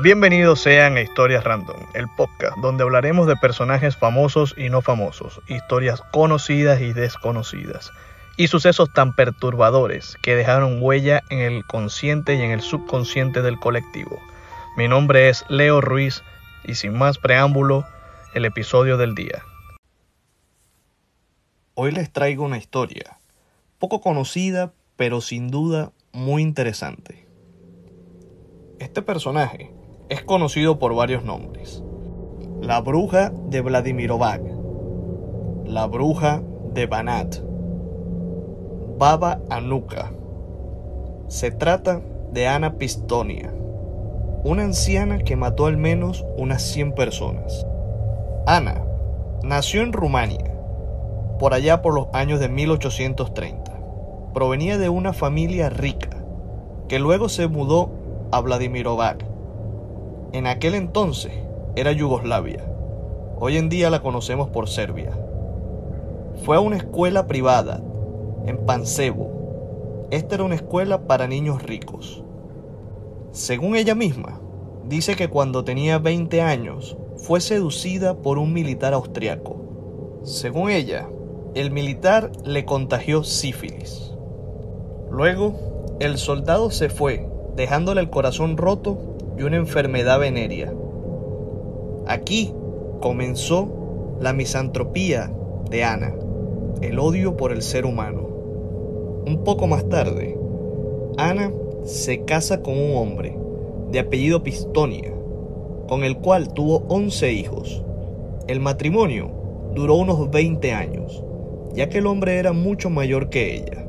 Bienvenidos sean a Historias Random, el podcast donde hablaremos de personajes famosos y no famosos, historias conocidas y desconocidas, y sucesos tan perturbadores que dejaron huella en el consciente y en el subconsciente del colectivo. Mi nombre es Leo Ruiz y sin más preámbulo, el episodio del día. Hoy les traigo una historia, poco conocida, pero sin duda muy interesante. Este personaje es conocido por varios nombres. La bruja de Vladimirovac, la bruja de Banat, Baba Anuka. Se trata de Ana Pistonia, una anciana que mató al menos unas 100 personas. Ana nació en Rumania, por allá por los años de 1830. Provenía de una familia rica, que luego se mudó a Vladimirovac. En aquel entonces era Yugoslavia. Hoy en día la conocemos por Serbia. Fue a una escuela privada en Pansevo. Esta era una escuela para niños ricos. Según ella misma, dice que cuando tenía 20 años fue seducida por un militar austriaco. Según ella, el militar le contagió sífilis. Luego, el soldado se fue, dejándole el corazón roto y una enfermedad venérea. Aquí comenzó la misantropía de Ana, el odio por el ser humano. Un poco más tarde, Ana se casa con un hombre de apellido Pistonia, con el cual tuvo 11 hijos. El matrimonio duró unos 20 años, ya que el hombre era mucho mayor que ella.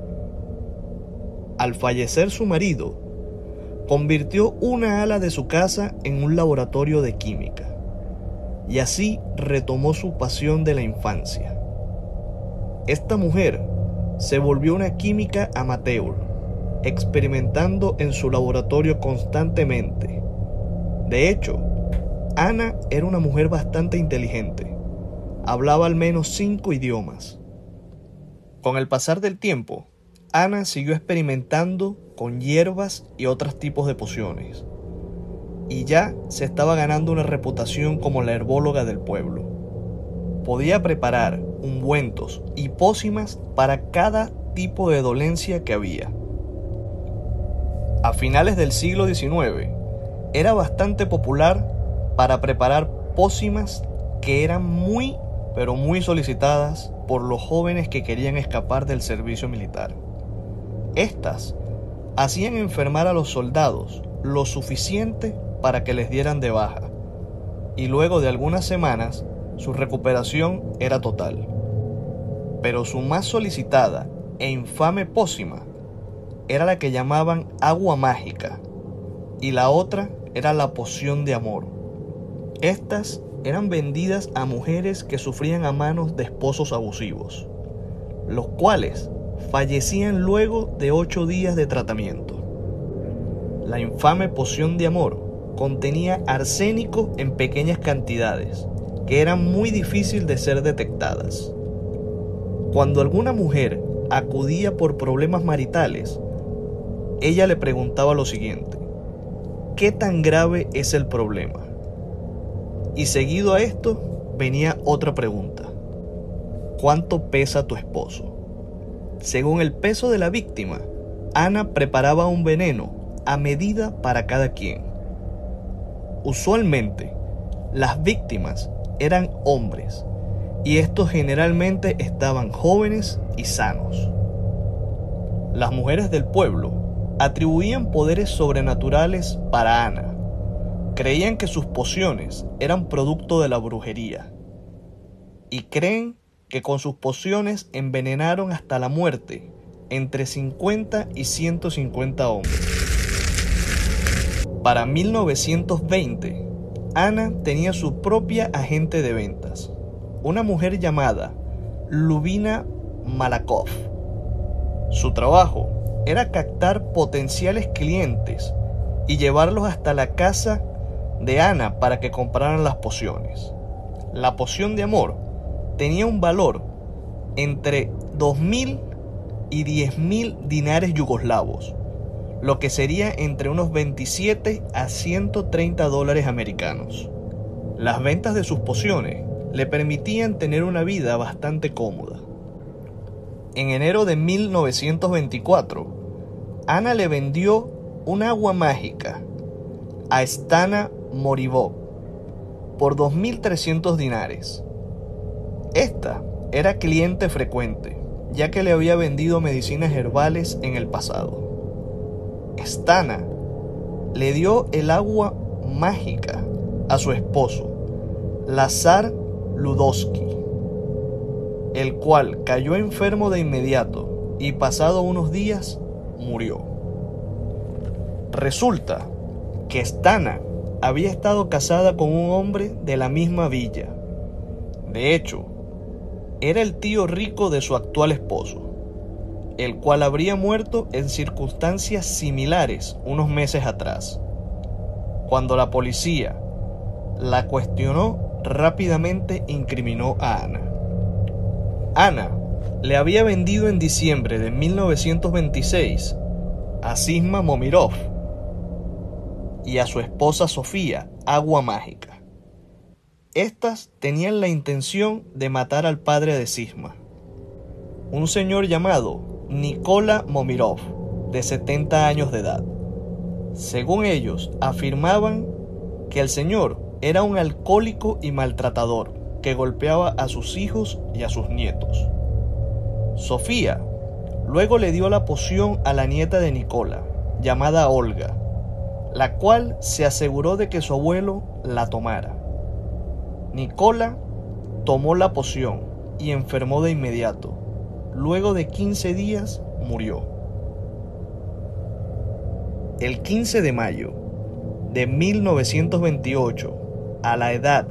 Al fallecer su marido, convirtió una ala de su casa en un laboratorio de química, y así retomó su pasión de la infancia. Esta mujer se volvió una química amateur, experimentando en su laboratorio constantemente. De hecho, Ana era una mujer bastante inteligente. Hablaba al menos cinco idiomas. Con el pasar del tiempo, Ana siguió experimentando con hierbas y otros tipos de pociones. Y ya se estaba ganando una reputación como la herbóloga del pueblo. Podía preparar ungüentos y pócimas para cada tipo de dolencia que había. A finales del siglo XIX, era bastante popular para preparar pócimas que eran muy, pero muy solicitadas por los jóvenes que querían escapar del servicio militar. Estas hacían enfermar a los soldados lo suficiente para que les dieran de baja, y luego de algunas semanas su recuperación era total. Pero su más solicitada e infame pócima era la que llamaban agua mágica, y la otra era la poción de amor. Estas eran vendidas a mujeres que sufrían a manos de esposos abusivos, los cuales fallecían luego de ocho días de tratamiento. La infame poción de amor contenía arsénico en pequeñas cantidades, que eran muy difícil de ser detectadas. Cuando alguna mujer acudía por problemas maritales, ella le preguntaba lo siguiente, ¿qué tan grave es el problema? Y seguido a esto venía otra pregunta. ¿Cuánto pesa tu esposo? Según el peso de la víctima, Ana preparaba un veneno a medida para cada quien. Usualmente, las víctimas eran hombres y estos generalmente estaban jóvenes y sanos. Las mujeres del pueblo atribuían poderes sobrenaturales para Ana. Creían que sus pociones eran producto de la brujería y creen que con sus pociones envenenaron hasta la muerte entre 50 y 150 hombres. Para 1920, Ana tenía su propia agente de ventas, una mujer llamada Lubina Malakov. Su trabajo era captar potenciales clientes y llevarlos hasta la casa de Ana para que compraran las pociones. La poción de amor tenía un valor entre 2.000 y 10.000 dinares yugoslavos, lo que sería entre unos 27 a 130 dólares americanos. Las ventas de sus pociones le permitían tener una vida bastante cómoda. En enero de 1924, Ana le vendió un agua mágica a Stana Morivov por 2.300 dinares. Esta era cliente frecuente, ya que le había vendido medicinas herbales en el pasado. Stana le dio el agua mágica a su esposo, Lazar Ludowski, el cual cayó enfermo de inmediato y pasado unos días murió. Resulta que Stana había estado casada con un hombre de la misma villa. De hecho, era el tío rico de su actual esposo, el cual habría muerto en circunstancias similares unos meses atrás. Cuando la policía la cuestionó, rápidamente incriminó a Ana. Ana le había vendido en diciembre de 1926 a Sisma Momirov y a su esposa Sofía agua mágica. Estas tenían la intención de matar al padre de Sisma, un señor llamado Nikola Momirov, de 70 años de edad. Según ellos, afirmaban que el señor era un alcohólico y maltratador que golpeaba a sus hijos y a sus nietos. Sofía luego le dio la poción a la nieta de Nicola, llamada Olga, la cual se aseguró de que su abuelo la tomara. Nicola tomó la poción y enfermó de inmediato. Luego de 15 días murió. El 15 de mayo de 1928, a la edad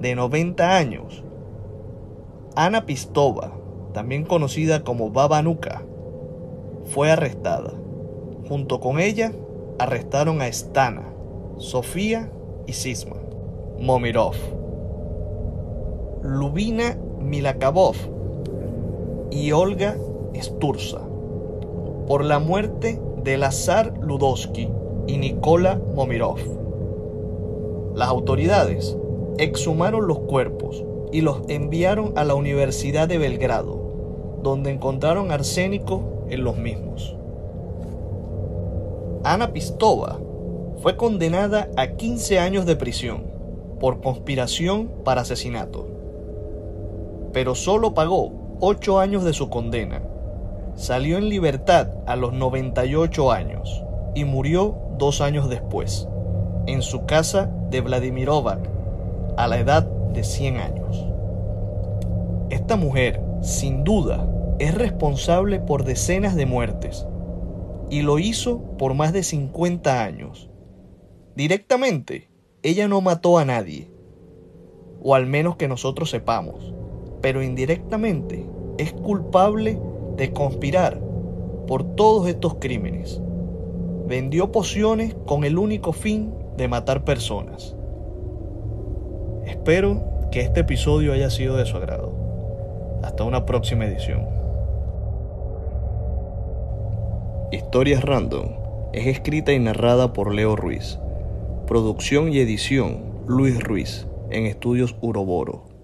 de 90 años, Ana Pistova, también conocida como Baba Nuka, fue arrestada. Junto con ella, arrestaron a Stana, Sofía y Sisma, Momirov, Lubina Milakabov y Olga Sturza por la muerte de Lazar Ludowski y Nikola Momirov. Las autoridades exhumaron los cuerpos y los enviaron a la Universidad de Belgrado, donde encontraron arsénico en los mismos. Ana Pistova fue condenada a 15 años de prisión por conspiración para asesinato, pero solo pagó 8 años de su condena. Salió en libertad a los 98 años y murió dos años después, en su casa de Vladimirovac, a la edad de 100 años. Esta mujer, sin duda, es responsable por decenas de muertes y lo hizo por más de 50 años. Directamente, ella no mató a nadie, o al menos que nosotros sepamos, pero indirectamente es culpable de conspirar por todos estos crímenes. Vendió pociones con el único fin de matar personas. Espero que este episodio haya sido de su agrado. Hasta una próxima edición. Historias Random es escrita y narrada por Leo Ruiz. Producción y edición Luis Ruiz en Estudios Uroboro.